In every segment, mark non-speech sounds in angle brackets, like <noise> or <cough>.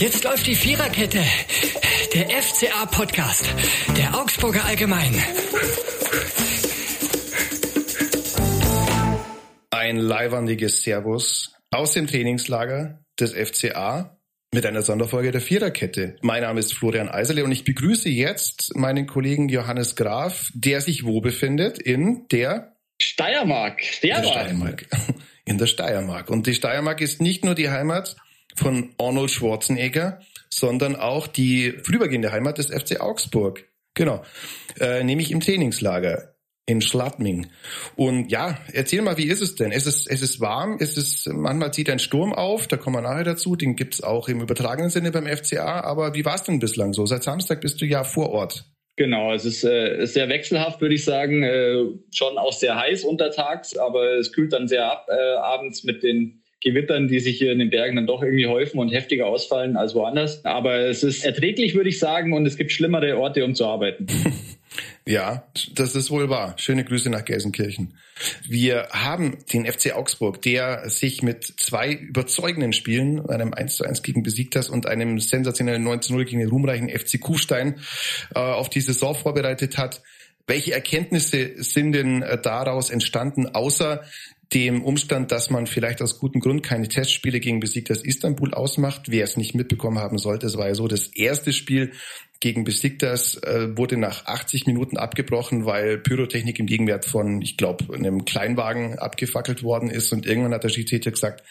Jetzt läuft die Viererkette. Der FCA-Podcast. Der Augsburger Allgemein. Ein leiwandiges Servus aus dem Trainingslager des FCA mit einer Sonderfolge der Viererkette. Mein Name ist Florian Eiserle und ich begrüße jetzt meinen Kollegen Johannes Graf, der sich wo befindet? In der Steiermark. Steiermark. In der Steiermark. In der Steiermark. Und die Steiermark ist nicht nur die Heimat von Arnold Schwarzenegger, sondern auch die vorübergehende Heimat des FC Augsburg. Genau. Äh, nämlich im Trainingslager in Schladming. Und ja, erzähl mal, wie ist es denn? Es ist, es ist warm, es ist, manchmal zieht ein Sturm auf, da kommen wir nachher dazu, den gibt's auch im übertragenen Sinne beim FCA, aber wie war es denn bislang so? Seit Samstag bist du ja vor Ort. Genau, es ist, äh, sehr wechselhaft, würde ich sagen. Äh, schon auch sehr heiß untertags, aber es kühlt dann sehr ab äh, abends mit den Gewittern, die sich hier in den Bergen dann doch irgendwie häufen und heftiger ausfallen als woanders. Aber es ist erträglich, würde ich sagen, und es gibt schlimmere Orte, um zu arbeiten. <laughs> Ja, das ist wohl wahr. Schöne Grüße nach Gelsenkirchen. Wir haben den FC Augsburg, der sich mit zwei überzeugenden Spielen, einem 1 zu 1 gegen Besiegtas und einem sensationellen 9 zu 0 gegen den ruhmreichen FC Kufstein äh, auf die Saison vorbereitet hat. Welche Erkenntnisse sind denn äh, daraus entstanden, außer dem Umstand, dass man vielleicht aus gutem Grund keine Testspiele gegen Besiktas Istanbul ausmacht. Wer es nicht mitbekommen haben sollte, es war ja so, das erste Spiel gegen Besiktas äh, wurde nach 80 Minuten abgebrochen, weil Pyrotechnik im Gegenwert von, ich glaube, einem Kleinwagen abgefackelt worden ist und irgendwann hat der Schiedsrichter gesagt,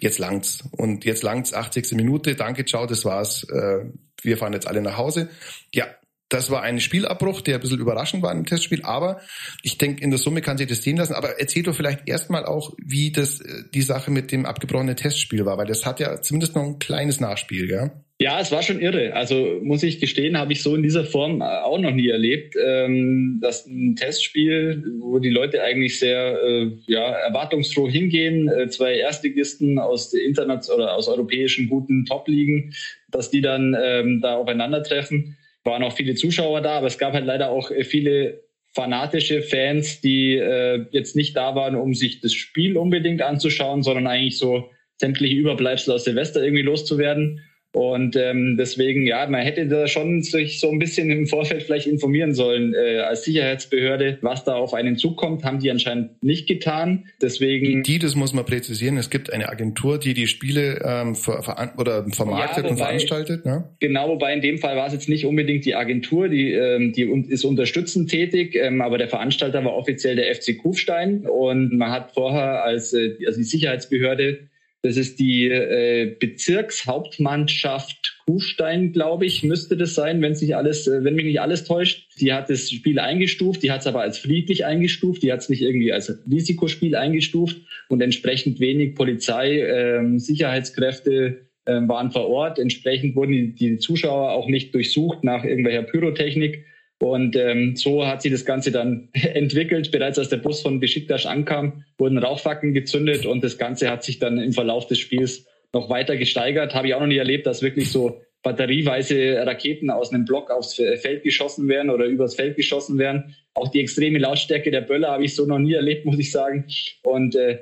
jetzt langt's. Und jetzt langt's, 80. Minute, danke, ciao, das war's. Äh, wir fahren jetzt alle nach Hause. Ja, das war ein Spielabbruch, der ein bisschen überraschend war im Testspiel, aber ich denke, in der Summe kann sich das sehen lassen. Aber erzähl doch vielleicht erstmal auch, wie das äh, die Sache mit dem abgebrochenen Testspiel war, weil das hat ja zumindest noch ein kleines Nachspiel, ja? Ja, es war schon irre. Also muss ich gestehen, habe ich so in dieser Form äh, auch noch nie erlebt, ähm, dass ein Testspiel, wo die Leute eigentlich sehr äh, ja, erwartungsfroh hingehen, zwei Erstligisten aus der Internet oder aus europäischen guten Top-Ligen, dass die dann ähm, da aufeinandertreffen waren auch viele Zuschauer da, aber es gab halt leider auch äh, viele fanatische Fans, die äh, jetzt nicht da waren, um sich das Spiel unbedingt anzuschauen, sondern eigentlich so sämtliche Überbleibsel aus Silvester irgendwie loszuwerden. Und ähm, deswegen, ja, man hätte da schon sich so ein bisschen im Vorfeld vielleicht informieren sollen äh, als Sicherheitsbehörde, was da auf einen zukommt, haben die anscheinend nicht getan. Deswegen. Die, das muss man präzisieren. Es gibt eine Agentur, die die Spiele ähm, ver, oder vermarktet ja, wobei, und veranstaltet. Ne? Genau, wobei in dem Fall war es jetzt nicht unbedingt die Agentur, die, ähm, die ist unterstützend tätig, ähm, aber der Veranstalter war offiziell der FC Kufstein und man hat vorher als äh, also die Sicherheitsbehörde das ist die äh, Bezirkshauptmannschaft Kufstein, glaube ich, müsste das sein, wenn sich alles, äh, wenn mich nicht alles täuscht. Die hat das Spiel eingestuft, die hat es aber als friedlich eingestuft, die hat es nicht irgendwie als Risikospiel eingestuft und entsprechend wenig Polizei, ähm, Sicherheitskräfte äh, waren vor Ort. Entsprechend wurden die, die Zuschauer auch nicht durchsucht nach irgendwelcher Pyrotechnik. Und ähm, so hat sich das Ganze dann <laughs> entwickelt. Bereits als der Bus von Besiktas ankam, wurden Rauchfackeln gezündet und das Ganze hat sich dann im Verlauf des Spiels noch weiter gesteigert. Habe ich auch noch nie erlebt, dass wirklich so batterieweise Raketen aus einem Block aufs Feld geschossen werden oder übers Feld geschossen werden. Auch die extreme Lautstärke der Böller habe ich so noch nie erlebt, <laughs> muss ich sagen. Und äh,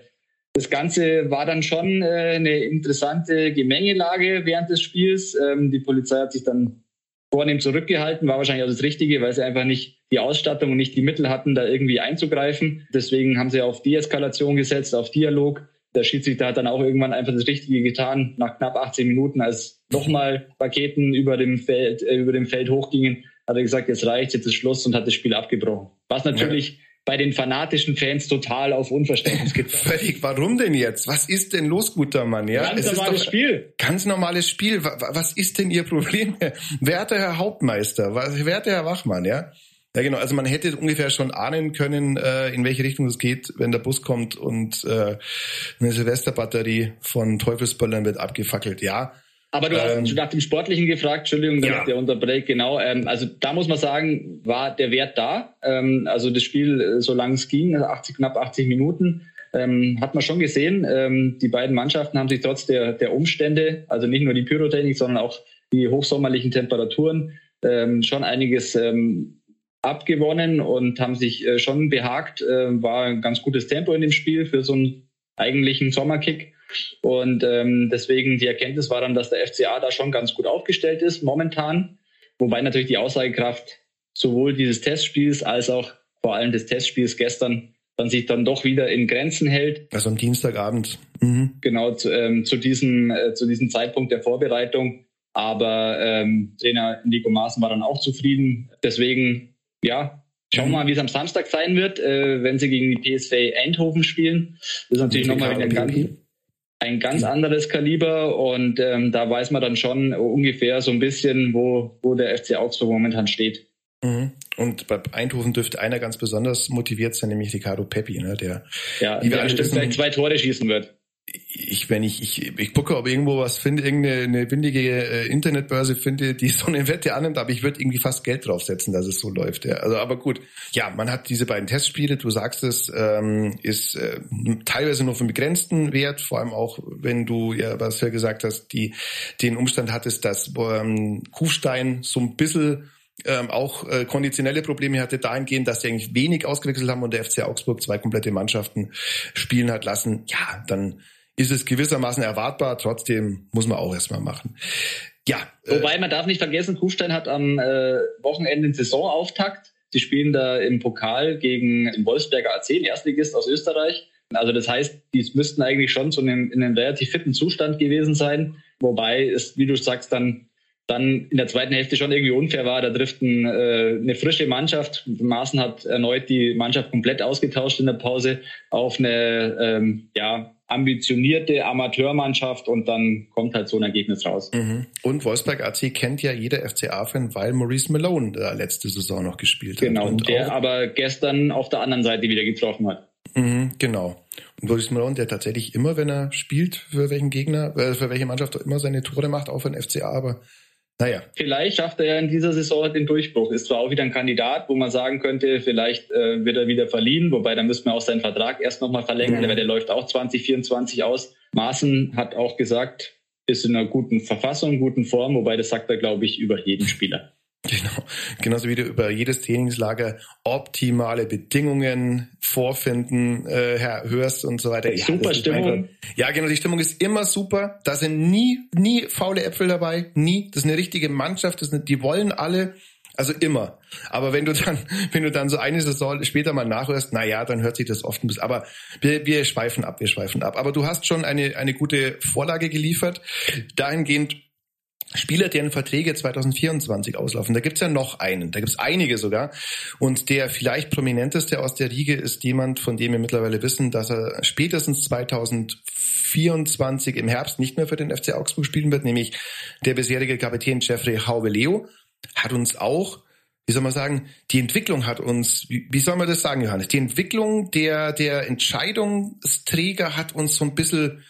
das Ganze war dann schon äh, eine interessante Gemengelage während des Spiels. Ähm, die Polizei hat sich dann vornehm zurückgehalten, war wahrscheinlich auch das Richtige, weil sie einfach nicht die Ausstattung und nicht die Mittel hatten, da irgendwie einzugreifen. Deswegen haben sie auf Deeskalation gesetzt, auf Dialog. Der Schiedsrichter hat dann auch irgendwann einfach das Richtige getan, nach knapp 18 Minuten, als nochmal Raketen über dem Feld, äh, über dem Feld hochgingen, hat er gesagt, jetzt reicht, jetzt ist Schluss und hat das Spiel abgebrochen. Was natürlich ja bei den fanatischen Fans total auf Unverständnis <laughs> getroffen. Völlig. Warum denn jetzt? Was ist denn los, guter Mann? Ja, ganz es normales Spiel. Ganz normales Spiel. Was ist denn Ihr Problem? <laughs> Werter Herr Hauptmeister, werter Herr Wachmann, ja? Ja, genau. Also man hätte ungefähr schon ahnen können, äh, in welche Richtung es geht, wenn der Bus kommt und äh, eine Silvesterbatterie von Teufelsböllern wird abgefackelt. Ja, aber du hast ähm, nach dem Sportlichen gefragt, Entschuldigung, damit ja. der unterbrecht, genau. Ähm, also da muss man sagen, war der Wert da. Ähm, also das Spiel, äh, solange es ging, 80, knapp 80 Minuten, ähm, hat man schon gesehen. Ähm, die beiden Mannschaften haben sich trotz der, der Umstände, also nicht nur die Pyrotechnik, sondern auch die hochsommerlichen Temperaturen, schon einiges abgewonnen und haben sich äh, schon behagt. Äh, war ein ganz gutes Tempo in dem Spiel für so einen eigentlichen Sommerkick. Und ähm, deswegen die Erkenntnis war dann, dass der FCA da schon ganz gut aufgestellt ist momentan. Wobei natürlich die Aussagekraft sowohl dieses Testspiels als auch vor allem des Testspiels gestern dann sich dann doch wieder in Grenzen hält. Also am Dienstagabend. Mhm. Genau, zu, ähm, zu, diesem, äh, zu diesem Zeitpunkt der Vorbereitung. Aber ähm, Trainer Nico Maaßen war dann auch zufrieden. Deswegen, ja, schauen wir mhm. mal, wie es am Samstag sein wird, äh, wenn sie gegen die PSV Eindhoven spielen. Das ist natürlich nochmal ein ganz, ein ganz anderes Kaliber und ähm, da weiß man dann schon ungefähr so ein bisschen, wo, wo der FC Augsburg momentan steht. Mhm. Und bei Eindhoven dürfte einer ganz besonders motiviert sein, nämlich Ricardo Peppi, ne, der, ja, wir alle wissen, zwei Tore schießen wird ich, wenn ich, ich, ich gucke, ob irgendwo was finde, irgendeine eine windige äh, Internetbörse finde, die <laughs> so eine Wette annimmt, aber ich würde irgendwie fast Geld draufsetzen, dass es so läuft. Ja. Also, aber gut, ja, man hat diese beiden Testspiele, du sagst es, ähm, ist äh, teilweise nur von begrenzten Wert, vor allem auch, wenn du ja, was ja gesagt hast, die den Umstand hattest, dass ähm, Kufstein so ein bisschen ähm, auch äh, konditionelle Probleme hatte, dahingehend, dass sie eigentlich wenig ausgewechselt haben und der FC Augsburg zwei komplette Mannschaften spielen hat lassen. Ja, dann ist es gewissermaßen erwartbar. Trotzdem muss man auch erstmal machen. Ja. Äh, Wobei man darf nicht vergessen, Kufstein hat am äh, Wochenende den Saisonauftakt. Sie spielen da im Pokal gegen den Wolfsberger AC, den Erstligist aus Österreich. Also das heißt, die müssten eigentlich schon zu einem, in einem relativ fitten Zustand gewesen sein. Wobei es, wie du sagst, dann dann in der zweiten Hälfte schon irgendwie unfair war. Da trifft ein, äh, eine frische Mannschaft. Maaßen hat erneut die Mannschaft komplett ausgetauscht in der Pause auf eine ähm, ja, ambitionierte Amateurmannschaft und dann kommt halt so ein Ergebnis raus. Mhm. Und Wolfsberg AC kennt ja jeder FCA-Fan, weil Maurice Malone da letzte Saison noch gespielt hat. Genau, und der aber gestern auf der anderen Seite wieder getroffen hat. Mhm, genau. Und Maurice Malone, der tatsächlich immer, wenn er spielt, für welchen Gegner, äh, für welche Mannschaft immer seine Tore macht, auch für den FCA, aber naja. Vielleicht schafft er ja in dieser Saison den Durchbruch. Ist zwar auch wieder ein Kandidat, wo man sagen könnte, vielleicht äh, wird er wieder verliehen, wobei dann müsste man auch seinen Vertrag erst nochmal verlängern, mhm. weil der läuft auch 2024 aus. Maaßen hat auch gesagt, ist in einer guten Verfassung, guten Form, wobei das sagt er, glaube ich, über jeden Spieler. Genau. Genauso wie du über jedes Trainingslager optimale Bedingungen vorfinden äh, hörst und so weiter. Ja, super Stimmung. Ja, genau, die Stimmung ist immer super. Da sind nie, nie faule Äpfel dabei. Nie. Das ist eine richtige Mannschaft. Das ist die wollen alle. Also immer. Aber wenn du dann, <laughs> wenn du dann so eine Saison später mal nachhörst, na ja, dann hört sich das oft ein bisschen, aber wir, wir schweifen ab, wir schweifen ab. Aber du hast schon eine, eine gute Vorlage geliefert. Dahingehend Spieler, deren Verträge 2024 auslaufen. Da gibt's ja noch einen, da gibt's einige sogar. Und der vielleicht prominenteste aus der Riege ist jemand, von dem wir mittlerweile wissen, dass er spätestens 2024 im Herbst nicht mehr für den FC Augsburg spielen wird, nämlich der bisherige Kapitän Jeffrey Hauveleo hat uns auch wie soll man sagen, die Entwicklung hat uns, wie, wie soll man das sagen, Johannes? Die Entwicklung der, der Entscheidungsträger hat uns so ein bisschen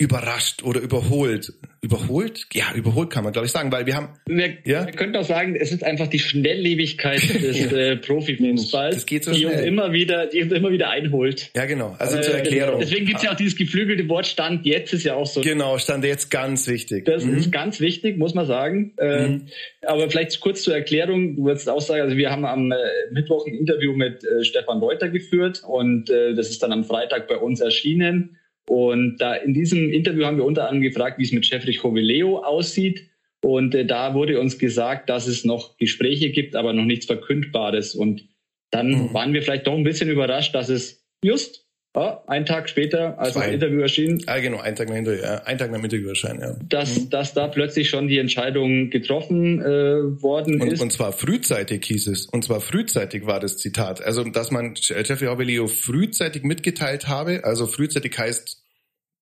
überrascht oder überholt. Überholt? Ja, überholt kann man, glaube ich, sagen, weil wir haben. Wir, ja? wir könnten auch sagen, es ist einfach die Schnelllebigkeit <laughs> des äh, Profifußballs, das geht so die uns immer wieder, die uns immer wieder einholt. Ja, genau. Also äh, zur Erklärung. Deswegen gibt's ja auch dieses geflügelte Wort Stand jetzt ist ja auch so. Genau, Stand jetzt ganz wichtig. Das mhm. ist ganz wichtig, muss man sagen. Ähm, mhm. Aber vielleicht kurz zur Erklärung. Du würdest auch sagen, also wir haben am äh, Mittwoch ein Interview mit äh, Stefan Reuter geführt und äh, das ist dann am Freitag bei uns erschienen. Und da in diesem Interview haben wir unter anderem gefragt, wie es mit Jeffrey Hoveleo aussieht. Und äh, da wurde uns gesagt, dass es noch Gespräche gibt, aber noch nichts Verkündbares. Und dann mhm. waren wir vielleicht doch ein bisschen überrascht, dass es just ja, einen Tag später, als Zwei. das Interview erschien. Ah, genau, einen Tag nach, Interview, ja, einen Tag nach dem Interview erscheinen, ja. Dass, mhm. dass da plötzlich schon die Entscheidung getroffen äh, worden und, ist. Und zwar frühzeitig hieß es. Und zwar frühzeitig war das Zitat. Also, dass man Jeffrey Aurelio frühzeitig mitgeteilt habe. Also frühzeitig heißt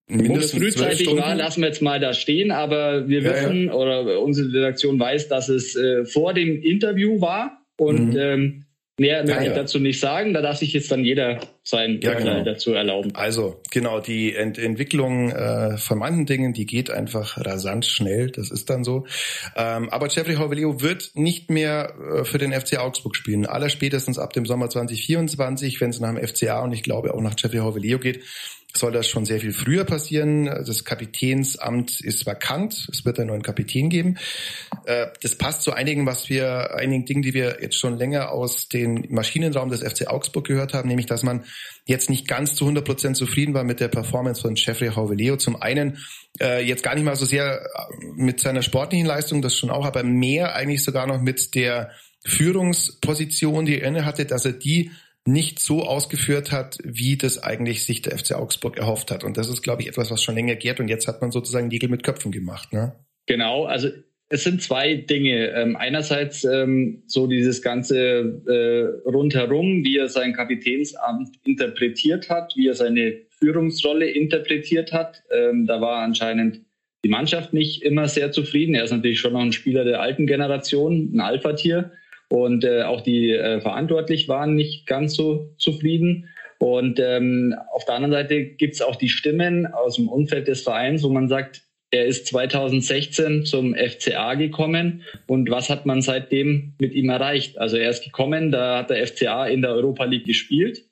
Mindestens Wo es frühzeitig war, lassen wir jetzt mal da stehen, aber wir ja, wissen ja. oder unsere Redaktion weiß, dass es äh, vor dem Interview war und mhm. ähm, mehr möchte ich dazu nicht sagen. Da darf sich jetzt dann jeder sein ja, genau. dazu erlauben. Also genau, die Ent Entwicklung äh, von manchen Dingen, die geht einfach rasant schnell. Das ist dann so. Ähm, aber Jeffrey Horvelio wird nicht mehr äh, für den FC Augsburg spielen. Allerspätestens ab dem Sommer 2024, wenn es nach dem FCA und ich glaube auch nach Jeffrey Horvelio geht soll das schon sehr viel früher passieren. Das Kapitänsamt ist vakant. Es wird einen neuen Kapitän geben. Äh, das passt zu einigen, was wir, einigen Dingen, die wir jetzt schon länger aus dem Maschinenraum des FC Augsburg gehört haben, nämlich, dass man jetzt nicht ganz zu 100 Prozent zufrieden war mit der Performance von Jeffrey Hauveleo. Zum einen äh, jetzt gar nicht mal so sehr äh, mit seiner sportlichen Leistung, das schon auch, aber mehr eigentlich sogar noch mit der Führungsposition, die er inne hatte, dass er die nicht so ausgeführt hat, wie das eigentlich sich der FC Augsburg erhofft hat. Und das ist, glaube ich, etwas, was schon länger gärt. Und jetzt hat man sozusagen Nägel mit Köpfen gemacht. Ne? Genau, also es sind zwei Dinge. Ähm, einerseits ähm, so dieses ganze äh, rundherum, wie er sein Kapitänsamt interpretiert hat, wie er seine Führungsrolle interpretiert hat. Ähm, da war anscheinend die Mannschaft nicht immer sehr zufrieden. Er ist natürlich schon noch ein Spieler der alten Generation, ein Alpha-Tier. Und äh, auch die äh, verantwortlich waren nicht ganz so zufrieden. Und ähm, auf der anderen Seite gibt's auch die Stimmen aus dem Umfeld des Vereins, wo man sagt, er ist 2016 zum FCA gekommen und was hat man seitdem mit ihm erreicht? Also er ist gekommen, da hat der FCA in der Europa League gespielt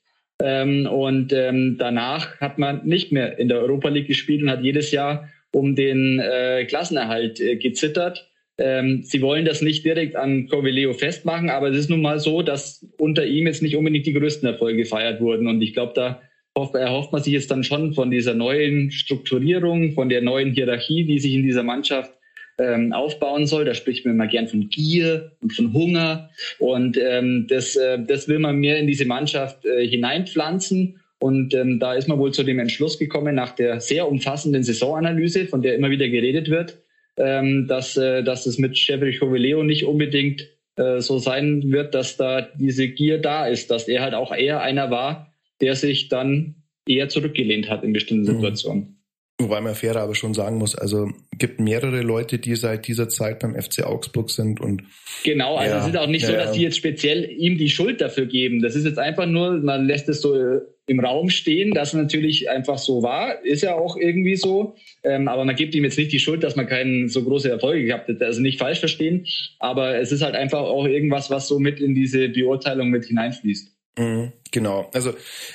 ähm, und ähm, danach hat man nicht mehr in der Europa League gespielt und hat jedes Jahr um den äh, Klassenerhalt äh, gezittert. Ähm, sie wollen das nicht direkt an Covileo festmachen, aber es ist nun mal so, dass unter ihm jetzt nicht unbedingt die größten Erfolge gefeiert wurden. Und ich glaube, da erhofft man sich jetzt dann schon von dieser neuen Strukturierung, von der neuen Hierarchie, die sich in dieser Mannschaft ähm, aufbauen soll. Da spricht man immer gern von Gier und von Hunger. Und ähm, das, äh, das will man mehr in diese Mannschaft äh, hineinpflanzen. Und ähm, da ist man wohl zu dem Entschluss gekommen, nach der sehr umfassenden Saisonanalyse, von der immer wieder geredet wird, ähm, dass, äh, dass es mit Chevrolet Covileo nicht unbedingt äh, so sein wird, dass da diese Gier da ist, dass er halt auch eher einer war, der sich dann eher zurückgelehnt hat in bestimmten mhm. Situationen. Wobei man fairer aber schon sagen muss, also gibt mehrere Leute, die seit dieser Zeit beim FC Augsburg sind und genau, also ja, es ist auch nicht ja, so, dass die jetzt speziell ihm die Schuld dafür geben. Das ist jetzt einfach nur, man lässt es so äh, im Raum stehen, dass natürlich einfach so war, ist ja auch irgendwie so, ähm, aber man gibt ihm jetzt nicht die Schuld, dass man keinen so große Erfolge gehabt hat. Also nicht falsch verstehen, aber es ist halt einfach auch irgendwas, was so mit in diese Beurteilung mit hineinfließt. Mhm, genau. Also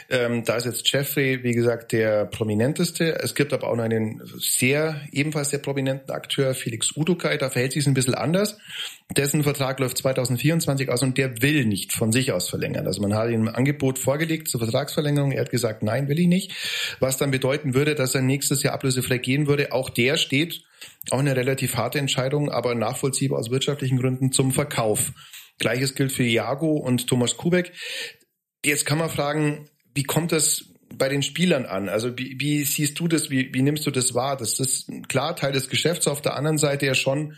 ähm, da ist jetzt Jeffrey, wie gesagt, der prominenteste. Es gibt aber auch noch einen sehr, ebenfalls sehr prominenten Akteur, Felix Udukai. Da verhält sich es ein bisschen anders. Dessen Vertrag läuft 2024 aus und der will nicht von sich aus verlängern. Also man hat ihm ein Angebot vorgelegt zur Vertragsverlängerung. Er hat gesagt, nein, will ich nicht. Was dann bedeuten würde, dass er nächstes Jahr ablösefrei gehen würde. Auch der steht, auch eine relativ harte Entscheidung, aber nachvollziehbar aus wirtschaftlichen Gründen zum Verkauf. Gleiches gilt für Iago und Thomas Kubek. Jetzt kann man fragen, wie kommt das bei den Spielern an? Also wie, wie siehst du das, wie, wie nimmst du das wahr? Das ist klar Teil des Geschäfts, auf der anderen Seite ja schon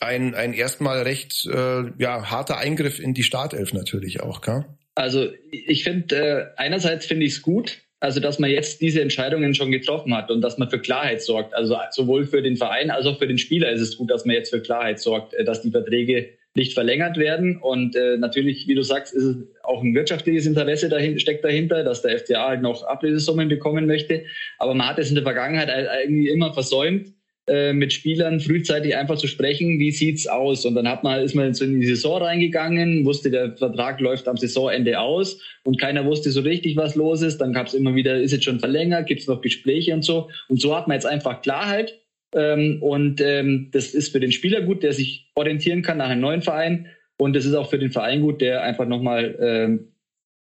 ein, ein erstmal recht äh, ja, harter Eingriff in die Startelf natürlich auch, gell? Also ich finde, äh, einerseits finde ich es gut, also dass man jetzt diese Entscheidungen schon getroffen hat und dass man für Klarheit sorgt. Also sowohl für den Verein als auch für den Spieler ist es gut, dass man jetzt für Klarheit sorgt, äh, dass die Verträge nicht verlängert werden. Und äh, natürlich, wie du sagst, ist es auch ein wirtschaftliches Interesse dahin, steckt dahinter, dass der FCA halt noch Ablösesummen bekommen möchte. Aber man hat es in der Vergangenheit irgendwie immer versäumt, äh, mit Spielern frühzeitig einfach zu sprechen, wie sieht's aus? Und dann hat man, ist man in die Saison reingegangen, wusste, der Vertrag läuft am Saisonende aus und keiner wusste so richtig, was los ist. Dann gab es immer wieder, ist jetzt schon verlängert, gibt's noch Gespräche und so. Und so hat man jetzt einfach Klarheit und ähm, das ist für den Spieler gut, der sich orientieren kann nach einem neuen Verein. Und das ist auch für den Verein gut, der einfach nochmal ähm,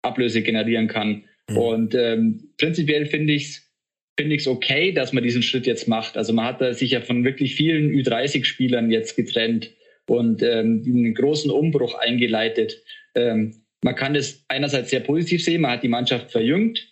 Ablöse generieren kann. Mhm. Und ähm, prinzipiell finde ich es finde ich es okay, dass man diesen Schritt jetzt macht. Also man hat sich ja von wirklich vielen Ü30-Spielern jetzt getrennt und ähm, einen großen Umbruch eingeleitet. Ähm, man kann das einerseits sehr positiv sehen, man hat die Mannschaft verjüngt,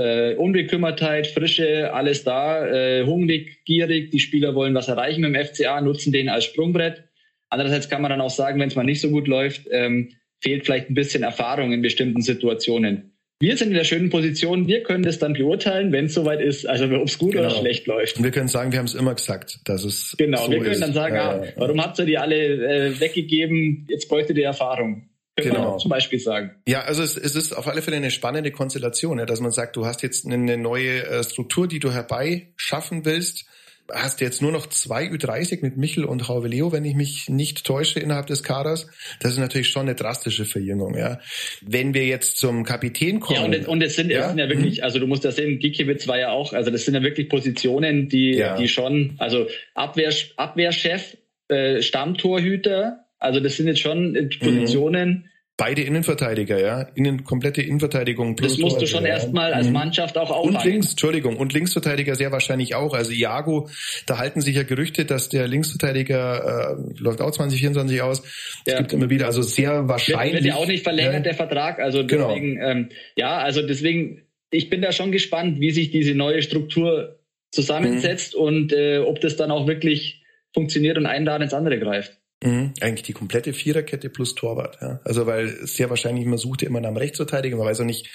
äh, Unbekümmertheit, Frische, alles da, äh, hungrig, gierig, die Spieler wollen was erreichen mit dem FCA, nutzen den als Sprungbrett. Andererseits kann man dann auch sagen, wenn es mal nicht so gut läuft, ähm, fehlt vielleicht ein bisschen Erfahrung in bestimmten Situationen. Wir sind in der schönen Position, wir können das dann beurteilen, wenn es soweit ist, also ob es gut genau. oder schlecht läuft. Und wir können sagen, wir haben es immer gesagt, dass es Genau, so wir können ist. dann sagen, ah, warum habt ihr die alle äh, weggegeben, jetzt bräuchte ihr Erfahrung. Können genau. zum Beispiel sagen. Ja, also es, es, ist auf alle Fälle eine spannende Konstellation, ja, dass man sagt, du hast jetzt eine neue äh, Struktur, die du herbeischaffen willst. Hast jetzt nur noch zwei Ü30 mit Michel und Leo, wenn ich mich nicht täusche, innerhalb des Kaders. Das ist natürlich schon eine drastische Verjüngung, ja. Wenn wir jetzt zum Kapitän kommen. Ja, und, und es sind, ja, es sind ja wirklich, mhm. also du musst das sehen, Gikiewicz war ja auch, also das sind ja wirklich Positionen, die, ja. die schon, also Abwehr, Abwehrchef, äh, Stammtorhüter, also das sind jetzt schon Positionen, mhm Beide Innenverteidiger, ja. Innen, komplette Innenverteidigung. Plus das musst du schon ja. erstmal als mhm. Mannschaft auch auffangen. Und links, Entschuldigung, und Linksverteidiger sehr wahrscheinlich auch. Also Iago, da halten sich ja Gerüchte, dass der Linksverteidiger äh, läuft auch 2024 aus. Es ja. gibt immer wieder, also sehr wahrscheinlich. Wird, wird ja auch nicht verlängert, ja. der Vertrag. Also genau. deswegen, genau. ähm, ja, also deswegen, ich bin da schon gespannt, wie sich diese neue Struktur zusammensetzt mhm. und äh, ob das dann auch wirklich funktioniert und ein da ins andere greift. Mhm. Eigentlich die komplette Viererkette plus Torwart. Ja. Also weil sehr wahrscheinlich man sucht ja immer nach einem Rechtsverteidiger, man weiß auch nicht,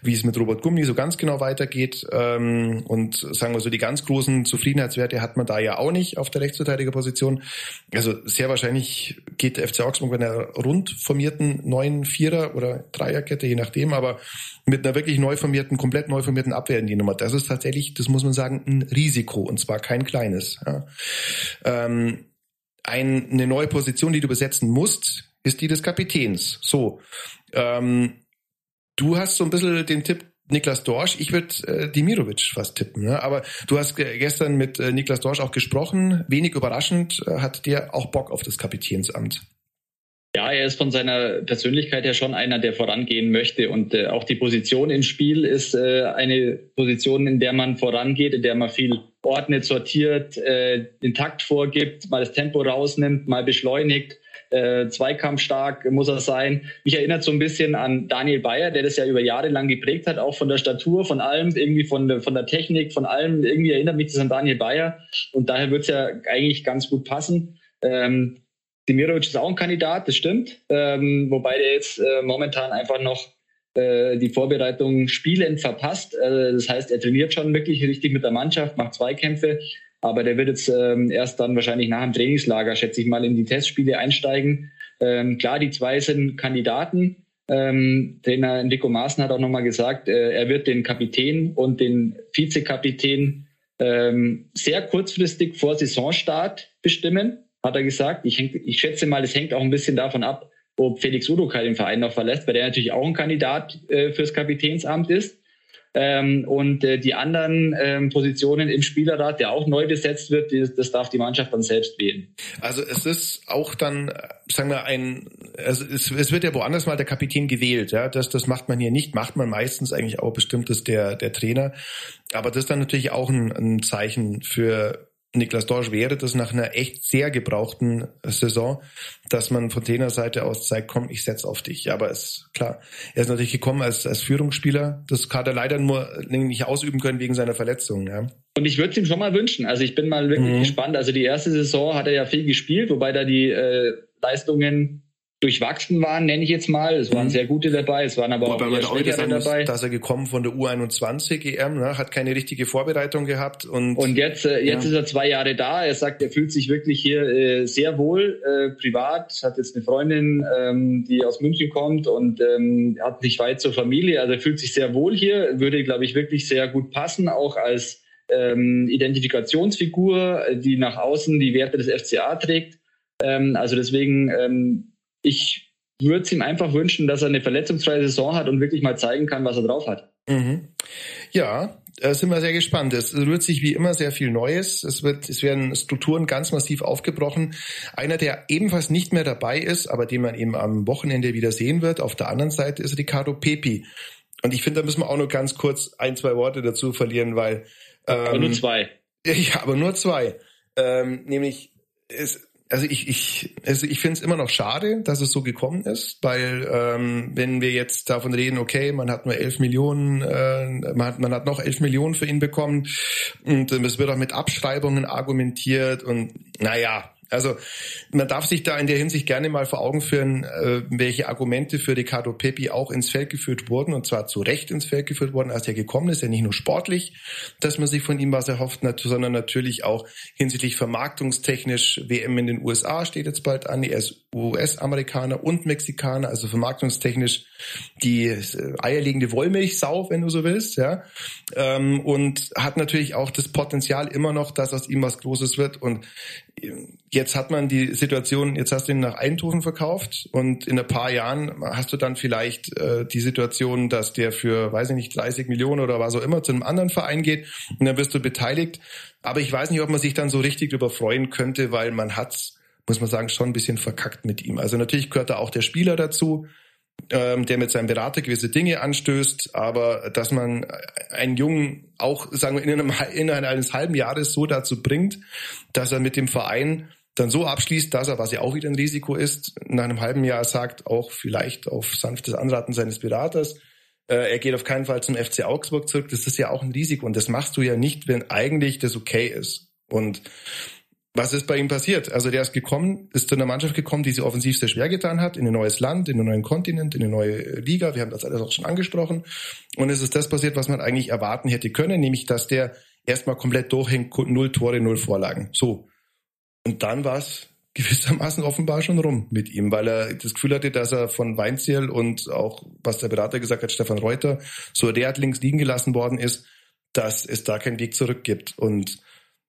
wie es mit Robert Gummi so ganz genau weitergeht. Ähm, und sagen wir so, die ganz großen Zufriedenheitswerte hat man da ja auch nicht auf der Rechtsverteidigerposition. Also sehr wahrscheinlich geht der FC Augsburg mit einer rund formierten neuen Vierer- oder Dreierkette, je nachdem, aber mit einer wirklich neu formierten, komplett neu formierten Abwehr in die Nummer. Das ist tatsächlich, das muss man sagen, ein Risiko und zwar kein kleines. Ja. Ähm, ein, eine neue Position, die du besetzen musst, ist die des Kapitäns. So, ähm, du hast so ein bisschen den Tipp Niklas Dorsch, ich würde äh, Dimirovic fast tippen. Ne? Aber du hast gestern mit äh, Niklas Dorsch auch gesprochen. Wenig überraschend äh, hat der auch Bock auf das Kapitänsamt. Ja, er ist von seiner Persönlichkeit her schon einer, der vorangehen möchte. Und äh, auch die Position im Spiel ist äh, eine Position, in der man vorangeht, in der man viel ordnet, sortiert, äh, den Takt vorgibt, mal das Tempo rausnimmt, mal beschleunigt. Äh, zweikampfstark muss er sein. Mich erinnert so ein bisschen an Daniel Bayer, der das ja über Jahre lang geprägt hat, auch von der Statur, von allem, irgendwie von der, von der Technik, von allem. Irgendwie erinnert mich das an Daniel Bayer. Und daher wird es ja eigentlich ganz gut passen. Ähm, Demirovic ist auch ein Kandidat, das stimmt. Ähm, wobei der jetzt äh, momentan einfach noch äh, die Vorbereitung spielend verpasst. Äh, das heißt, er trainiert schon wirklich richtig mit der Mannschaft, macht Zweikämpfe. Aber der wird jetzt ähm, erst dann wahrscheinlich nach dem Trainingslager, schätze ich mal, in die Testspiele einsteigen. Ähm, klar, die zwei sind Kandidaten. Ähm, Trainer Enrico Maaßen hat auch nochmal gesagt, äh, er wird den Kapitän und den Vizekapitän ähm, sehr kurzfristig vor Saisonstart bestimmen hat er gesagt. Ich, ich schätze mal, es hängt auch ein bisschen davon ab, ob Felix Udokai den Verein noch verlässt, weil der natürlich auch ein Kandidat äh, fürs Kapitänsamt ist. Ähm, und äh, die anderen ähm, Positionen im Spielerrat, der auch neu besetzt wird, das, das darf die Mannschaft dann selbst wählen. Also es ist auch dann, sagen wir, ein, also es, es wird ja woanders mal der Kapitän gewählt, ja. Das, das macht man hier nicht, macht man meistens eigentlich auch bestimmtes der, der Trainer. Aber das ist dann natürlich auch ein, ein Zeichen für Niklas Dorsch wäre das nach einer echt sehr gebrauchten Saison, dass man von Trainerseite aus zeigt, komm, ich setz auf dich. Aber es ist klar, er ist natürlich gekommen als, als Führungsspieler. Das hat er leider nur nicht ausüben können wegen seiner Verletzung. Ja. Und ich würde es ihm schon mal wünschen. Also ich bin mal wirklich mhm. gespannt. Also die erste Saison hat er ja viel gespielt, wobei da die äh, Leistungen durchwachsen waren, nenne ich jetzt mal. Es waren mhm. sehr gute dabei, es waren aber Wobei auch eher schwächere dabei. Muss, dass er gekommen von der U21 EM, ne, hat keine richtige Vorbereitung gehabt und und jetzt äh, jetzt ja. ist er zwei Jahre da. Er sagt, er fühlt sich wirklich hier äh, sehr wohl äh, privat. Hat jetzt eine Freundin, ähm, die aus München kommt und ähm, hat nicht weit zur Familie. Also er fühlt sich sehr wohl hier. Würde, glaube ich, wirklich sehr gut passen, auch als ähm, Identifikationsfigur, die nach außen die Werte des FCA trägt. Ähm, also deswegen ähm, ich würde es ihm einfach wünschen, dass er eine verletzungsfreie Saison hat und wirklich mal zeigen kann, was er drauf hat. Mhm. Ja, da sind wir sehr gespannt. Es rührt sich wie immer sehr viel Neues. Es wird, es werden Strukturen ganz massiv aufgebrochen. Einer, der ebenfalls nicht mehr dabei ist, aber den man eben am Wochenende wieder sehen wird, auf der anderen Seite ist Ricardo Pepi. Und ich finde, da müssen wir auch nur ganz kurz ein, zwei Worte dazu verlieren, weil. Ähm, aber nur zwei. <laughs> Ja, aber nur zwei. Ähm, nämlich, es, also ich, ich, also ich finde es immer noch schade, dass es so gekommen ist, weil ähm, wenn wir jetzt davon reden, okay, man hat nur elf Millionen, äh, man, hat, man hat noch elf Millionen für ihn bekommen und äh, es wird auch mit Abschreibungen argumentiert und naja, also man darf sich da in der Hinsicht gerne mal vor Augen führen, äh, welche Argumente für Ricardo Pepi auch ins Feld geführt wurden und zwar zu Recht ins Feld geführt wurden, als er gekommen ist. Ja nicht nur sportlich, dass man sich von ihm was erhofft, sondern natürlich auch hinsichtlich vermarktungstechnisch. WM in den USA steht jetzt bald an. Er ist US-Amerikaner und Mexikaner, also vermarktungstechnisch die äh, eierlegende Wollmilchsau, wenn du so willst, ja. Ähm, und hat natürlich auch das Potenzial immer noch, dass aus ihm was Großes wird und jetzt hat man die Situation, jetzt hast du ihn nach Eindhoven verkauft und in ein paar Jahren hast du dann vielleicht äh, die Situation, dass der für, weiß ich nicht, 30 Millionen oder was auch immer zu einem anderen Verein geht und dann wirst du beteiligt. Aber ich weiß nicht, ob man sich dann so richtig darüber freuen könnte, weil man hat's, muss man sagen, schon ein bisschen verkackt mit ihm. Also natürlich gehört da auch der Spieler dazu. Ähm, der mit seinem Berater gewisse Dinge anstößt, aber dass man einen Jungen auch, sagen wir, in einem, innerhalb eines halben Jahres so dazu bringt, dass er mit dem Verein dann so abschließt, dass er, was ja auch wieder ein Risiko ist, nach einem halben Jahr sagt, auch vielleicht auf sanftes Anraten seines Beraters, äh, er geht auf keinen Fall zum FC Augsburg zurück. Das ist ja auch ein Risiko und das machst du ja nicht, wenn eigentlich das okay ist. Und was ist bei ihm passiert? Also der ist gekommen, ist zu einer Mannschaft gekommen, die sich offensiv sehr schwer getan hat, in ein neues Land, in einen neuen Kontinent, in eine neue Liga. Wir haben das alles auch schon angesprochen. Und es ist das passiert, was man eigentlich erwarten hätte können, nämlich dass der erstmal komplett durchhängt, null Tore, null Vorlagen. So. Und dann war es gewissermaßen offenbar schon rum mit ihm, weil er das Gefühl hatte, dass er von Weinziel und auch, was der Berater gesagt hat, Stefan Reuter, so derart links liegen gelassen worden ist, dass es da keinen Weg zurück gibt. Und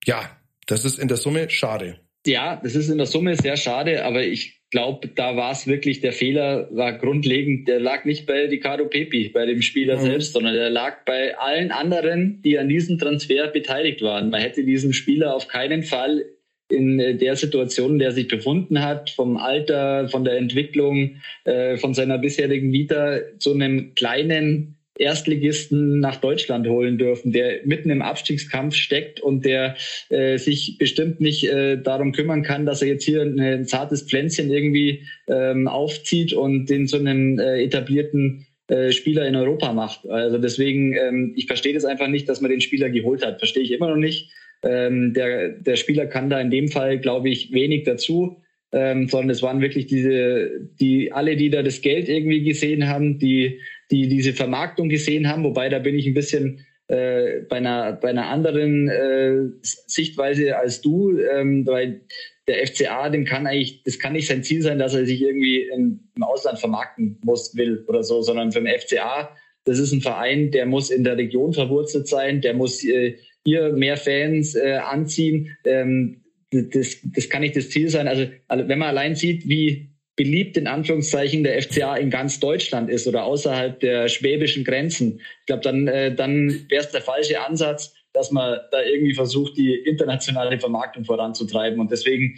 ja, das ist in der Summe schade. Ja, das ist in der Summe sehr schade, aber ich glaube, da war es wirklich, der Fehler war grundlegend, der lag nicht bei Ricardo Pepi, bei dem Spieler mhm. selbst, sondern der lag bei allen anderen, die an diesem Transfer beteiligt waren. Man hätte diesen Spieler auf keinen Fall in der Situation, in der er sich befunden hat, vom Alter, von der Entwicklung, äh, von seiner bisherigen Vita zu einem kleinen Erstligisten nach Deutschland holen dürfen, der mitten im Abstiegskampf steckt und der äh, sich bestimmt nicht äh, darum kümmern kann, dass er jetzt hier ein zartes Pflänzchen irgendwie ähm, aufzieht und den zu einem äh, etablierten äh, Spieler in Europa macht. Also deswegen, ähm, ich verstehe das einfach nicht, dass man den Spieler geholt hat. Verstehe ich immer noch nicht. Ähm, der, der Spieler kann da in dem Fall, glaube ich, wenig dazu. Ähm, sondern es waren wirklich diese, die alle, die da das Geld irgendwie gesehen haben, die die diese Vermarktung gesehen haben, wobei da bin ich ein bisschen äh, bei, einer, bei einer anderen äh, Sichtweise als du, ähm, weil der FCA, dem kann eigentlich, das kann nicht sein Ziel sein, dass er sich irgendwie im, im Ausland vermarkten muss, will oder so, sondern für den FCA, das ist ein Verein, der muss in der Region verwurzelt sein, der muss äh, hier mehr Fans äh, anziehen. Ähm, das, das kann nicht das Ziel sein. Also, also wenn man allein sieht, wie beliebt in Anführungszeichen der FCA in ganz Deutschland ist oder außerhalb der schwäbischen Grenzen. Ich glaube, dann, äh, dann wäre es der falsche Ansatz, dass man da irgendwie versucht, die internationale Vermarktung voranzutreiben. Und deswegen,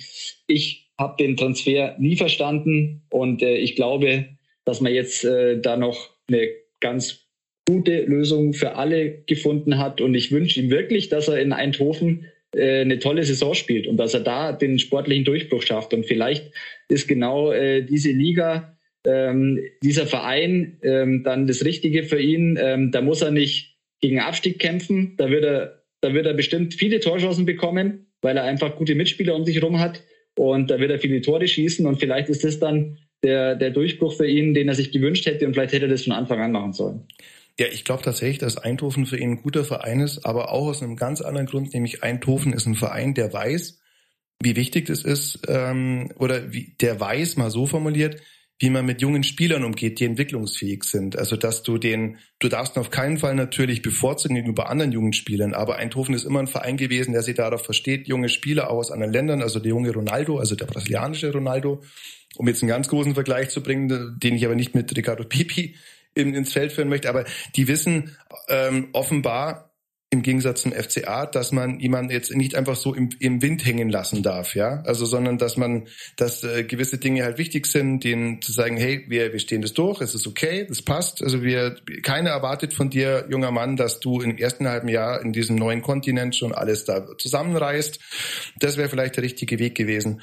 ich habe den Transfer nie verstanden und äh, ich glaube, dass man jetzt äh, da noch eine ganz gute Lösung für alle gefunden hat. Und ich wünsche ihm wirklich, dass er in Eindhoven äh, eine tolle Saison spielt und dass er da den sportlichen Durchbruch schafft. Und vielleicht ist genau äh, diese Liga, ähm, dieser Verein ähm, dann das Richtige für ihn. Ähm, da muss er nicht gegen Abstieg kämpfen. Da wird er, da wird er bestimmt viele Torchancen bekommen, weil er einfach gute Mitspieler um sich herum hat. Und da wird er viele Tore schießen. Und vielleicht ist das dann der, der Durchbruch für ihn, den er sich gewünscht hätte. Und vielleicht hätte er das von Anfang an machen sollen. Ja, ich glaube tatsächlich, dass Eindhoven für ihn ein guter Verein ist, aber auch aus einem ganz anderen Grund, nämlich Eindhoven ist ein Verein, der weiß, wie wichtig das ist, ähm, oder wie, der weiß, mal so formuliert, wie man mit jungen Spielern umgeht, die entwicklungsfähig sind. Also dass du den, du darfst auf keinen Fall natürlich bevorzugen gegenüber anderen jungen Spielern, aber Eindhoven ist immer ein Verein gewesen, der sich darauf versteht, junge Spieler aus anderen Ländern, also der junge Ronaldo, also der brasilianische Ronaldo, um jetzt einen ganz großen Vergleich zu bringen, den ich aber nicht mit Ricardo Pipi in, ins Feld führen möchte, aber die wissen ähm, offenbar im Gegensatz zum FCA, dass man jemanden jetzt nicht einfach so im, im Wind hängen lassen darf, ja, also sondern dass man, dass äh, gewisse Dinge halt wichtig sind, denen zu sagen, hey, wir, wir stehen das durch, es ist okay, das passt, also wir, keiner erwartet von dir, junger Mann, dass du im ersten halben Jahr in diesem neuen Kontinent schon alles da zusammenreißt. Das wäre vielleicht der richtige Weg gewesen.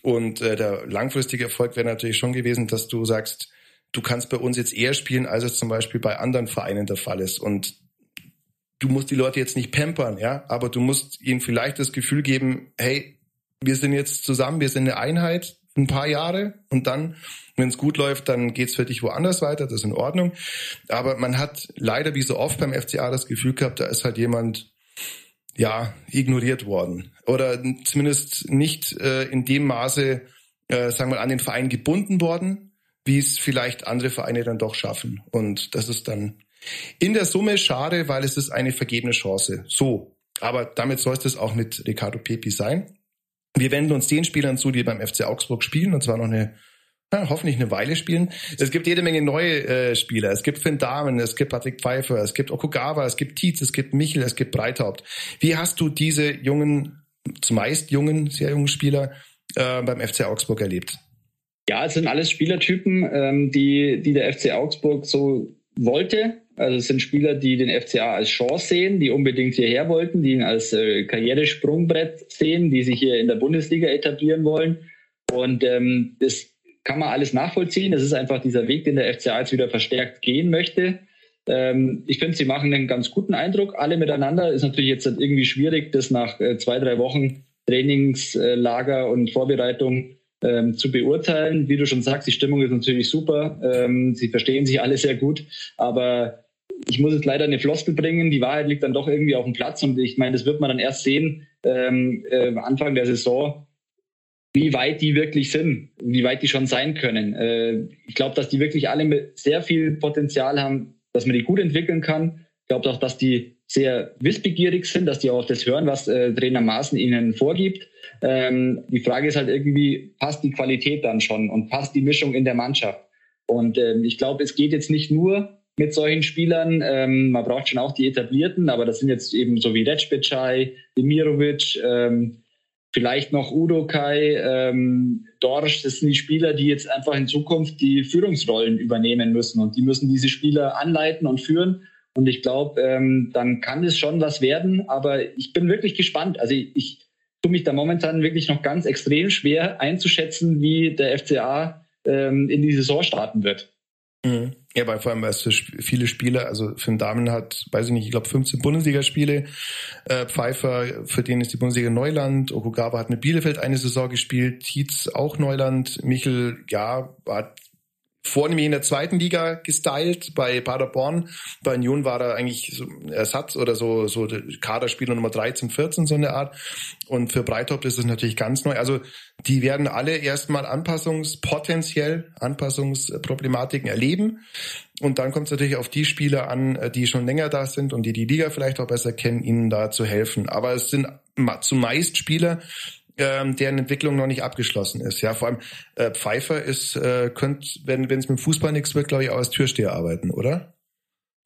Und äh, der langfristige Erfolg wäre natürlich schon gewesen, dass du sagst, du kannst bei uns jetzt eher spielen, als es zum Beispiel bei anderen Vereinen der Fall ist. Und du musst die Leute jetzt nicht pampern, ja, aber du musst ihnen vielleicht das Gefühl geben, hey, wir sind jetzt zusammen, wir sind eine Einheit, ein paar Jahre und dann, wenn es gut läuft, dann geht's für dich woanders weiter, das ist in Ordnung. Aber man hat leider wie so oft beim FCA das Gefühl gehabt, da ist halt jemand, ja, ignoriert worden. Oder zumindest nicht äh, in dem Maße, äh, sagen wir, an den Verein gebunden worden, wie es vielleicht andere Vereine dann doch schaffen. Und das ist dann in der Summe schade, weil es ist eine vergebene Chance. So. Aber damit soll es auch mit Ricardo Pepi sein. Wir wenden uns den Spielern zu, die beim FC Augsburg spielen, und zwar noch eine ja, hoffentlich eine Weile spielen. Es gibt jede Menge neue äh, Spieler. Es gibt Finn Dahmen, es gibt Patrick Pfeiffer, es gibt Okugawa, es gibt Tietz, es gibt Michel, es gibt Breithaupt. Wie hast du diese jungen, zumeist jungen, sehr jungen Spieler äh, beim FC Augsburg erlebt? Ja, es sind alles Spielertypen, ähm, die, die der FC Augsburg so wollte. Also es sind Spieler, die den FCA als Chance sehen, die unbedingt hierher wollten, die ihn als äh, Karrieresprungbrett sehen, die sich hier in der Bundesliga etablieren wollen. Und ähm, das kann man alles nachvollziehen. Das ist einfach dieser Weg, den der FCA jetzt wieder verstärkt gehen möchte. Ähm, ich finde, sie machen einen ganz guten Eindruck, alle miteinander. Ist natürlich jetzt irgendwie schwierig, das nach äh, zwei, drei Wochen Trainingslager und Vorbereitung ähm, zu beurteilen. Wie du schon sagst, die Stimmung ist natürlich super. Ähm, sie verstehen sich alle sehr gut. Aber ich muss jetzt leider eine Floskel bringen. Die Wahrheit liegt dann doch irgendwie auf dem Platz. Und ich meine, das wird man dann erst sehen, ähm, äh, Anfang der Saison, wie weit die wirklich sind, wie weit die schon sein können. Äh, ich glaube, dass die wirklich alle sehr viel Potenzial haben, dass man die gut entwickeln kann. Ich glaube auch, dass die sehr wissbegierig sind, dass die auch das hören, was äh, Trainer Maaßen ihnen vorgibt. Ähm, die Frage ist halt irgendwie, passt die Qualität dann schon und passt die Mischung in der Mannschaft? Und ähm, ich glaube, es geht jetzt nicht nur mit solchen Spielern. Ähm, man braucht schon auch die etablierten, aber das sind jetzt eben so wie Recpecai, Demirovic, ähm, vielleicht noch Udo Kai, ähm, Dorsch. Das sind die Spieler, die jetzt einfach in Zukunft die Führungsrollen übernehmen müssen und die müssen diese Spieler anleiten und führen. Und ich glaube, ähm, dann kann es schon was werden. Aber ich bin wirklich gespannt. Also ich, ich tue mich da momentan wirklich noch ganz extrem schwer einzuschätzen, wie der FCA ähm, in die Saison starten wird. Mhm. Ja, weil vor allem, weil es viele Spieler, also Finn Damen hat, weiß ich nicht, ich glaube 15 Bundesligaspiele. Äh, Pfeiffer, für den ist die Bundesliga Neuland. Okugawa hat mit Bielefeld eine Saison gespielt. Tietz auch Neuland. Michel, ja, hat vornehmlich in der zweiten Liga gestylt. Bei Paderborn, bei Union war er eigentlich so Ersatz oder so, so Kaderspieler Nummer 13, 14, so eine Art. Und für Breithaupt ist es natürlich ganz neu. Also die werden alle erstmal anpassungspotenziell, Anpassungsproblematiken erleben. Und dann kommt es natürlich auf die Spieler an, die schon länger da sind und die die Liga vielleicht auch besser kennen, ihnen da zu helfen. Aber es sind zumeist Spieler, ähm, deren Entwicklung noch nicht abgeschlossen ist. Ja, vor allem äh, Pfeiffer ist, äh, könnte, wenn es mit Fußball nichts wird, glaube ich, auch als Türsteher arbeiten, oder?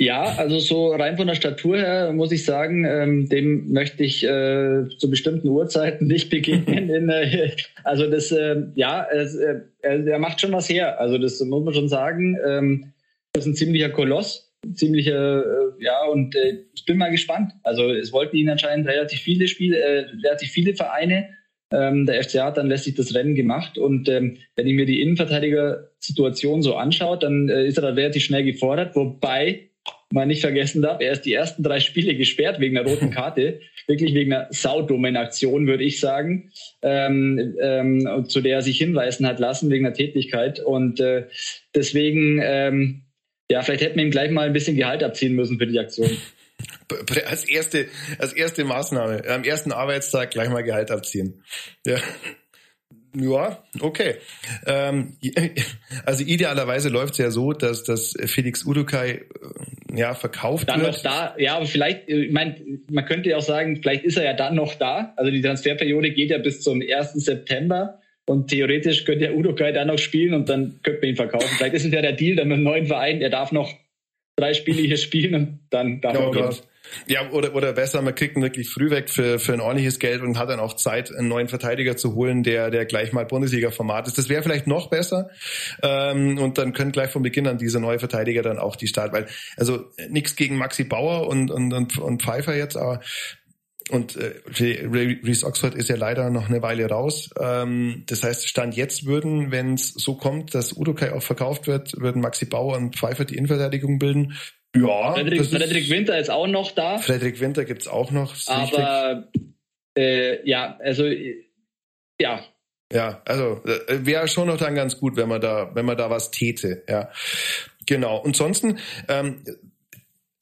Ja, also so rein von der Statur her muss ich sagen, ähm, dem möchte ich äh, zu bestimmten Uhrzeiten <laughs> nicht begegnen. In, äh, also das, äh, ja, es, äh, er macht schon was her. Also das muss man schon sagen. Ähm, das ist ein ziemlicher Koloss, ziemlicher, äh, ja, und äh, ich bin mal gespannt. Also es wollten ihn anscheinend relativ viele Spiele, äh, relativ viele Vereine ähm, der FCA hat dann letztlich das Rennen gemacht. Und ähm, wenn ich mir die Innenverteidiger-Situation so anschaut, dann äh, ist er da relativ schnell gefordert. Wobei man nicht vergessen darf, er ist die ersten drei Spiele gesperrt wegen der roten <laughs> Karte. Wirklich wegen einer saudummen Aktion, würde ich sagen, ähm, ähm, zu der er sich hinweisen hat lassen wegen der Tätigkeit. Und äh, deswegen, ähm, ja, vielleicht hätten wir ihm gleich mal ein bisschen Gehalt abziehen müssen für die Aktion <laughs> als erste, als erste Maßnahme, am ersten Arbeitstag gleich mal Gehalt abziehen. Ja. Ja, okay. Ähm, <laughs> also idealerweise läuft es ja so, dass, dass Felix Udukai äh, ja verkauft dann wird. Noch da, ja, aber vielleicht, äh, ich meine, man könnte ja auch sagen, vielleicht ist er ja dann noch da. Also die Transferperiode geht ja bis zum 1. September. Und theoretisch könnte der Udukai dann noch spielen und dann könnte man ihn verkaufen. Vielleicht ist es ja der Deal dann mit einem neuen Verein, er darf noch drei Spiele hier spielen und dann darf oh gehen. Ja, oder, oder besser, man kriegt ihn wirklich früh weg für, für ein ordentliches Geld und hat dann auch Zeit, einen neuen Verteidiger zu holen, der, der gleich mal Bundesliga-Format ist. Das wäre vielleicht noch besser. Ähm, und dann können gleich von Beginn an diese neue Verteidiger dann auch die Start, weil, also nichts gegen Maxi Bauer und, und, und, und Pfeiffer jetzt, aber und äh, Reese Oxford ist ja leider noch eine Weile raus. Ähm, das heißt, Stand jetzt würden, wenn es so kommt, dass Udokai auch verkauft wird, würden Maxi Bauer und Pfeiffer die Innenverteidigung bilden. Ja. Frederik, Frederik Winter ist auch noch da. Frederik Winter gibt's auch noch. Aber äh, ja, also ja. Ja, also äh, wäre schon noch dann ganz gut, wenn man da, wenn man da was täte, ja. Genau. Und ansonsten, ähm,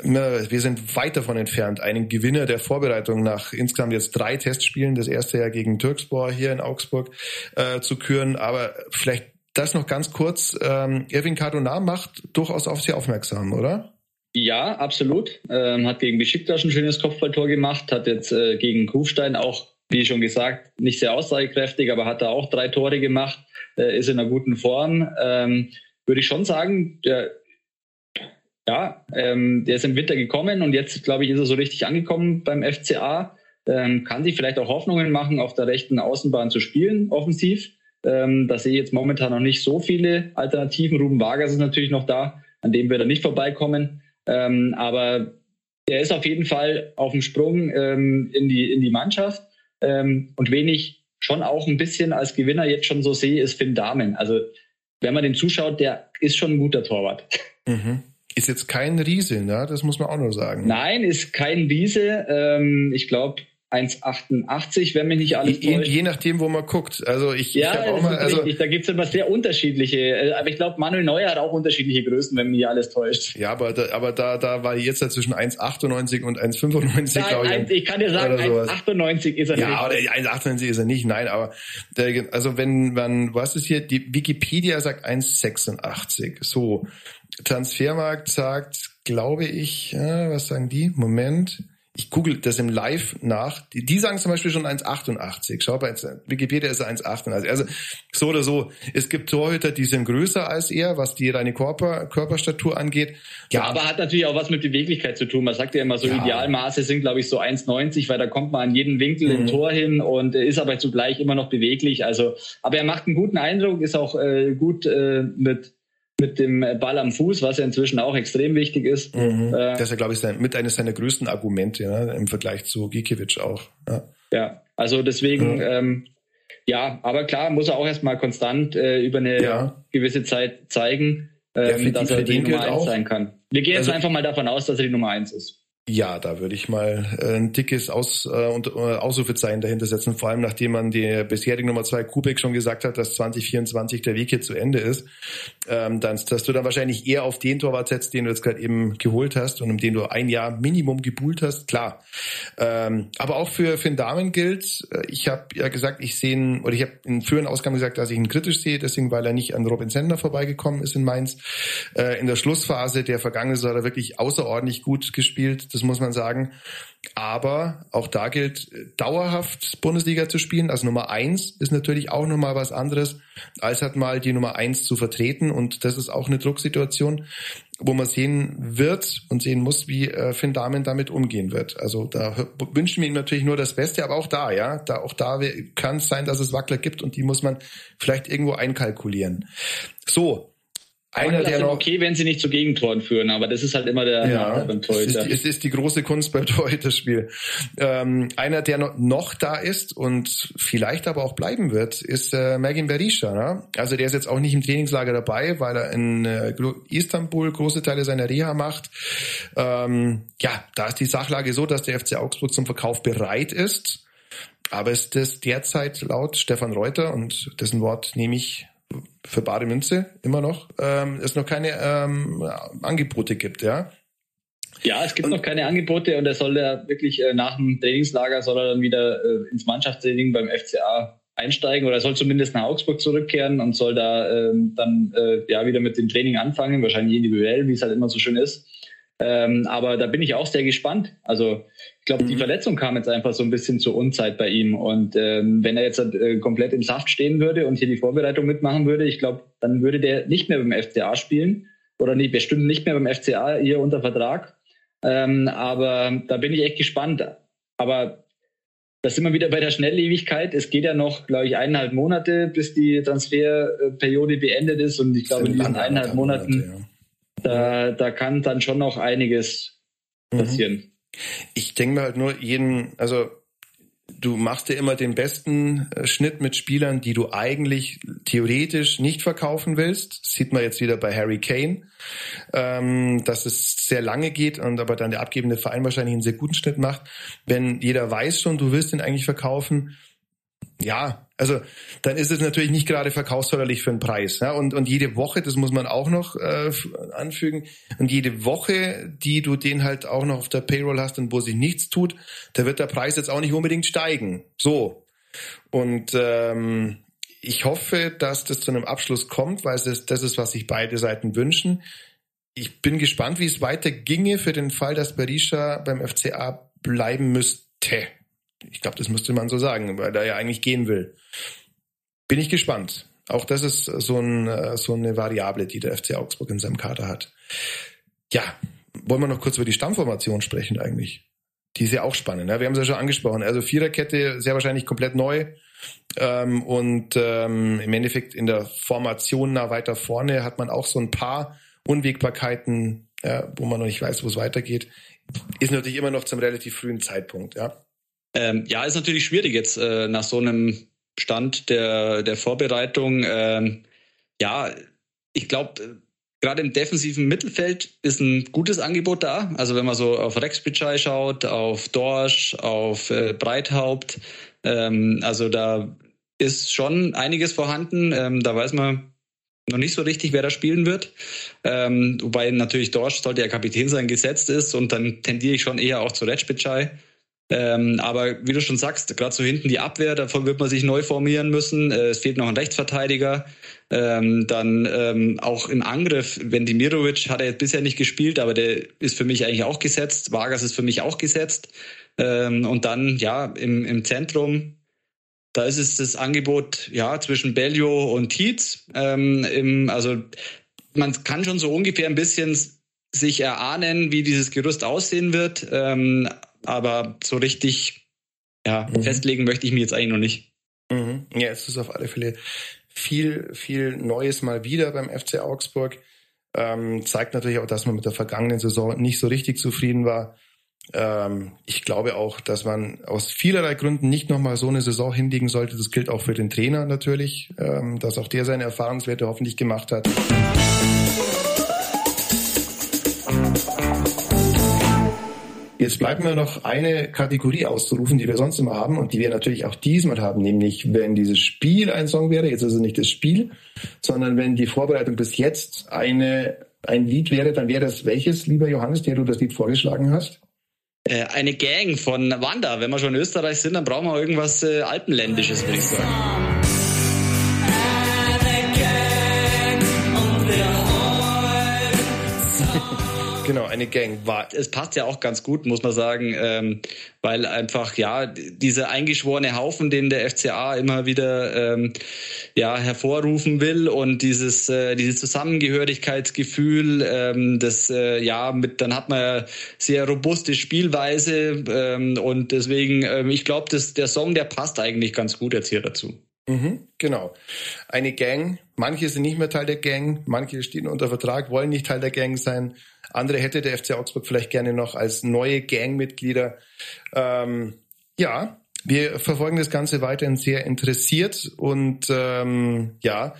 wir sind weit davon entfernt, einen Gewinner der Vorbereitung nach insgesamt jetzt drei Testspielen, das erste ja gegen Türkspor hier in Augsburg, äh, zu küren. Aber vielleicht das noch ganz kurz. Ähm, Erwin Cardona macht durchaus auf Sie aufmerksam, oder? Ja, absolut. Ähm, hat gegen Besiktas ein schönes Kopfballtor gemacht, hat jetzt äh, gegen Kufstein auch, wie schon gesagt, nicht sehr aussagekräftig, aber hat da auch drei Tore gemacht, äh, ist in einer guten Form. Ähm, würde ich schon sagen, der, ja, ähm, der ist im Winter gekommen und jetzt, glaube ich, ist er so richtig angekommen beim FCA. Ähm, kann sich vielleicht auch Hoffnungen machen, auf der rechten Außenbahn zu spielen, offensiv. Ähm, da sehe ich jetzt momentan noch nicht so viele Alternativen. Ruben Vargas ist natürlich noch da, an dem wir da nicht vorbeikommen. Ähm, aber er ist auf jeden Fall auf dem Sprung ähm, in, die, in die Mannschaft. Ähm, und wen ich schon auch ein bisschen als Gewinner jetzt schon so sehe, ist Finn Dahmen. Also wenn man dem zuschaut, der ist schon ein guter Torwart. Mhm. Ist jetzt kein Riese, ne? das muss man auch nur sagen. Nein, ist kein Riese. Ähm, ich glaube, 1,88, wenn mich nicht alles je, je nachdem, wo man guckt. Also ich, ja, ich auch mal, also richtig. da gibt's immer sehr unterschiedliche. Äh, aber ich glaube, Manuel Neuer hat auch unterschiedliche Größen, wenn mich alles täuscht. Ja, aber da, aber da, da war jetzt ja zwischen 1,98 und 1,95, glaube ich. Ich kann dir sagen, 1,98 ist er ja, nicht. Ja, 1,98 ist er nicht. Nein, aber der, also wenn man, was ist hier? Die Wikipedia sagt 1,86. So, Transfermarkt sagt, glaube ich, ja, was sagen die? Moment ich google das im Live nach. Die, die sagen zum Beispiel schon 1,88. Schau bei Wikipedia ist er 1,88. Also so oder so. Es gibt Torhüter, die sind größer als er, was die reine Körper, Körperstatur angeht. Ja, aber hat natürlich auch was mit Beweglichkeit zu tun. Man sagt ja immer so, ja. Idealmaße sind, glaube ich, so 1,90, weil da kommt man an jeden Winkel mhm. im Tor hin und ist aber zugleich immer noch beweglich. Also, aber er macht einen guten Eindruck, ist auch äh, gut äh, mit mit dem Ball am Fuß, was ja inzwischen auch extrem wichtig ist. Mhm. Äh, das ist ja, glaube ich, sein, mit eines seiner größten Argumente ja, im Vergleich zu Gikiewicz auch. Ja, ja also deswegen, mhm. ähm, ja, aber klar, muss er auch erstmal konstant äh, über eine ja. gewisse Zeit zeigen, ähm, dass er die Nummer eins sein kann. Wir gehen jetzt also, einfach mal davon aus, dass er die Nummer eins ist. Ja, da würde ich mal äh, ein dickes Aus, äh, und, äh, Ausrufezeichen dahinter setzen, vor allem nachdem man die bisherige Nummer zwei Kubik schon gesagt hat, dass 2024 der Weg hier zu Ende ist, ähm, dann, dass du dann wahrscheinlich eher auf den Torwart setzt, den du jetzt gerade eben geholt hast und um den du ein Jahr Minimum gebuhlt hast, klar. Ähm, aber auch für, den Damen gilt, äh, ich habe ja gesagt, ich sehe ihn, oder ich habe in früheren Ausgaben gesagt, dass ich ihn kritisch sehe, deswegen, weil er nicht an Robin Sender vorbeigekommen ist in Mainz. Äh, in der Schlussphase der vergangenen Saison hat er wirklich außerordentlich gut gespielt das muss man sagen. Aber auch da gilt, dauerhaft Bundesliga zu spielen, also Nummer eins ist natürlich auch nochmal was anderes, als halt mal die Nummer eins zu vertreten. Und das ist auch eine Drucksituation, wo man sehen wird und sehen muss, wie äh, Finn Dahmen damit umgehen wird. Also da wünschen wir ihm natürlich nur das Beste, aber auch da, ja, da auch da kann es sein, dass es Wackler gibt und die muss man vielleicht irgendwo einkalkulieren. So, einer, der noch, okay, wenn sie nicht zu Gegentoren führen, aber das ist halt immer der ja, beim Torhüter. Es ist, es ist die große Kunst beim <laughs> Torhüterspiel. Ähm, einer, der noch, noch da ist und vielleicht aber auch bleiben wird, ist äh, Mergin Berisha. Ne? Also der ist jetzt auch nicht im Trainingslager dabei, weil er in äh, Istanbul große Teile seiner Reha macht. Ähm, ja, da ist die Sachlage so, dass der FC Augsburg zum Verkauf bereit ist. Aber ist das derzeit laut Stefan Reuter und dessen Wort nehme ich für bare Münze immer noch ähm, es noch keine ähm, Angebote gibt, ja. Ja, es gibt und, noch keine Angebote und er soll ja wirklich äh, nach dem Trainingslager soll er dann wieder äh, ins Mannschaftstraining beim FCA einsteigen oder er soll zumindest nach Augsburg zurückkehren und soll da ähm, dann äh, ja wieder mit dem Training anfangen, wahrscheinlich individuell, wie es halt immer so schön ist. Ähm, aber da bin ich auch sehr gespannt. Also ich glaube, mhm. die Verletzung kam jetzt einfach so ein bisschen zur Unzeit bei ihm. Und ähm, wenn er jetzt äh, komplett im Saft stehen würde und hier die Vorbereitung mitmachen würde, ich glaube, dann würde der nicht mehr beim FCA spielen oder nicht, bestimmt nicht mehr beim FCA hier unter Vertrag. Ähm, aber da bin ich echt gespannt. Aber das sind wir wieder bei der Schnelllebigkeit. Es geht ja noch, glaube ich, eineinhalb Monate, bis die Transferperiode beendet ist. Und ich glaube, in diesen eineinhalb Monaten Monate, ja da, da kann dann schon noch einiges mhm. passieren. Ich denke mir halt nur jeden, also du machst dir immer den besten äh, Schnitt mit Spielern, die du eigentlich theoretisch nicht verkaufen willst. Das sieht man jetzt wieder bei Harry Kane, ähm, dass es sehr lange geht und aber dann der abgebende Verein wahrscheinlich einen sehr guten Schnitt macht. Wenn jeder weiß schon, du willst ihn eigentlich verkaufen, ja, also dann ist es natürlich nicht gerade verkaufsförderlich für den Preis. Ja? Und, und jede Woche, das muss man auch noch äh, anfügen, und jede Woche, die du den halt auch noch auf der Payroll hast und wo sich nichts tut, da wird der Preis jetzt auch nicht unbedingt steigen. So. Und ähm, ich hoffe, dass das zu einem Abschluss kommt, weil es das ist, was sich beide Seiten wünschen. Ich bin gespannt, wie es weiter ginge für den Fall, dass Berisha beim FCA bleiben müsste. Ich glaube, das müsste man so sagen, weil er ja eigentlich gehen will. Bin ich gespannt. Auch das ist so, ein, so eine Variable, die der FC Augsburg in seinem Kader hat. Ja, wollen wir noch kurz über die Stammformation sprechen eigentlich? Die ist ja auch spannend. Ne? Wir haben es ja schon angesprochen. Also Viererkette sehr wahrscheinlich komplett neu. Ähm, und ähm, im Endeffekt in der Formation nah weiter vorne hat man auch so ein paar Unwägbarkeiten, ja, wo man noch nicht weiß, wo es weitergeht. Ist natürlich immer noch zum relativ frühen Zeitpunkt, ja. Ähm, ja, ist natürlich schwierig jetzt äh, nach so einem Stand der, der Vorbereitung. Ähm, ja, ich glaube, gerade im defensiven Mittelfeld ist ein gutes Angebot da. Also wenn man so auf Rex Bichai schaut, auf Dorsch, auf äh, Breithaupt, ähm, also da ist schon einiges vorhanden. Ähm, da weiß man noch nicht so richtig, wer da spielen wird. Ähm, wobei natürlich Dorsch sollte ja Kapitän sein, gesetzt ist und dann tendiere ich schon eher auch zu Retschbitschei. Ähm, aber wie du schon sagst, gerade so hinten die Abwehr, davon wird man sich neu formieren müssen. Äh, es fehlt noch ein Rechtsverteidiger. Ähm, dann ähm, auch im Angriff, wenn Dimirovic hat er jetzt bisher nicht gespielt, aber der ist für mich eigentlich auch gesetzt. Vargas ist für mich auch gesetzt. Ähm, und dann, ja, im, im Zentrum, da ist es das Angebot, ja, zwischen Bellio und Tietz. Ähm, im, also man kann schon so ungefähr ein bisschen sich erahnen, wie dieses Gerüst aussehen wird. Ähm, aber so richtig ja, mhm. festlegen möchte ich mir jetzt eigentlich noch nicht. Mhm. Ja, es ist auf alle Fälle viel, viel Neues mal wieder beim FC Augsburg. Ähm, zeigt natürlich auch, dass man mit der vergangenen Saison nicht so richtig zufrieden war. Ähm, ich glaube auch, dass man aus vielerlei Gründen nicht nochmal so eine Saison hinlegen sollte. Das gilt auch für den Trainer natürlich, ähm, dass auch der seine Erfahrungswerte hoffentlich gemacht hat. Jetzt bleibt mir noch eine Kategorie auszurufen, die wir sonst immer haben und die wir natürlich auch diesmal haben, nämlich wenn dieses Spiel ein Song wäre, jetzt ist es nicht das Spiel, sondern wenn die Vorbereitung bis jetzt eine, ein Lied wäre, dann wäre das welches, lieber Johannes, der du das Lied vorgeschlagen hast? Äh, eine Gang von Wanda. Wenn wir schon in Österreich sind, dann brauchen wir irgendwas äh, Alpenländisches, würde ich sagen. Genau, eine Gang war. Es passt ja auch ganz gut, muss man sagen, ähm, weil einfach ja dieser eingeschworene Haufen, den der FCA immer wieder ähm, ja hervorrufen will und dieses äh, dieses Zusammengehörigkeitsgefühl, ähm, das äh, ja mit dann hat man ja sehr robuste Spielweise ähm, und deswegen ähm, ich glaube, dass der Song der passt eigentlich ganz gut jetzt hier dazu. Mhm, genau. Eine Gang. Manche sind nicht mehr Teil der Gang, manche stehen unter Vertrag, wollen nicht Teil der Gang sein. Andere hätte der FC Augsburg vielleicht gerne noch als neue Gangmitglieder. Ähm, ja, wir verfolgen das Ganze weiterhin sehr interessiert und ähm, ja,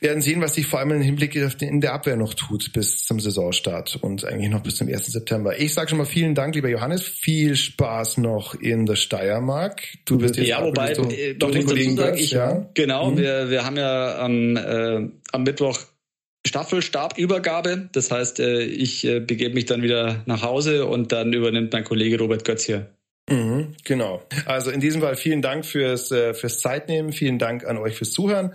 werden sehen, was sich vor allem im Hinblick auf den, in der Abwehr noch tut bis zum Saisonstart und eigentlich noch bis zum 1. September. Ich sage schon mal vielen Dank, lieber Johannes. Viel Spaß noch in der Steiermark. Du wirst jetzt ja, wobei, du, äh, doch den Kollegen sagen, ich, ja. Genau, mhm. wir, wir haben ja am, äh, am Mittwoch Staffelstabübergabe. Das heißt, äh, ich äh, begebe mich dann wieder nach Hause und dann übernimmt mein Kollege Robert Götz hier. Mhm, genau. Also in diesem Fall vielen Dank fürs, äh, fürs Zeitnehmen. Vielen Dank an euch fürs Zuhören.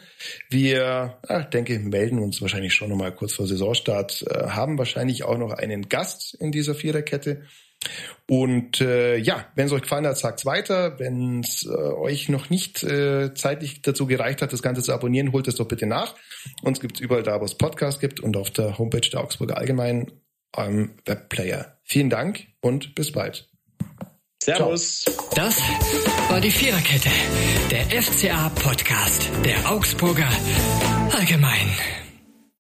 Wir, ah, denke, melden uns wahrscheinlich schon nochmal kurz vor Saisonstart, haben wahrscheinlich auch noch einen Gast in dieser Viererkette. Und äh, ja, wenn es euch gefallen hat, sagt's weiter. Wenn es äh, euch noch nicht äh, zeitlich dazu gereicht hat, das Ganze zu abonnieren, holt es doch bitte nach. Uns gibt's überall da, wo es Podcasts gibt und auf der Homepage der Augsburger Allgemeinen am Webplayer. Vielen Dank und bis bald. Servus. Ciao. Das war die Viererkette, der FCA-Podcast der Augsburger Allgemein.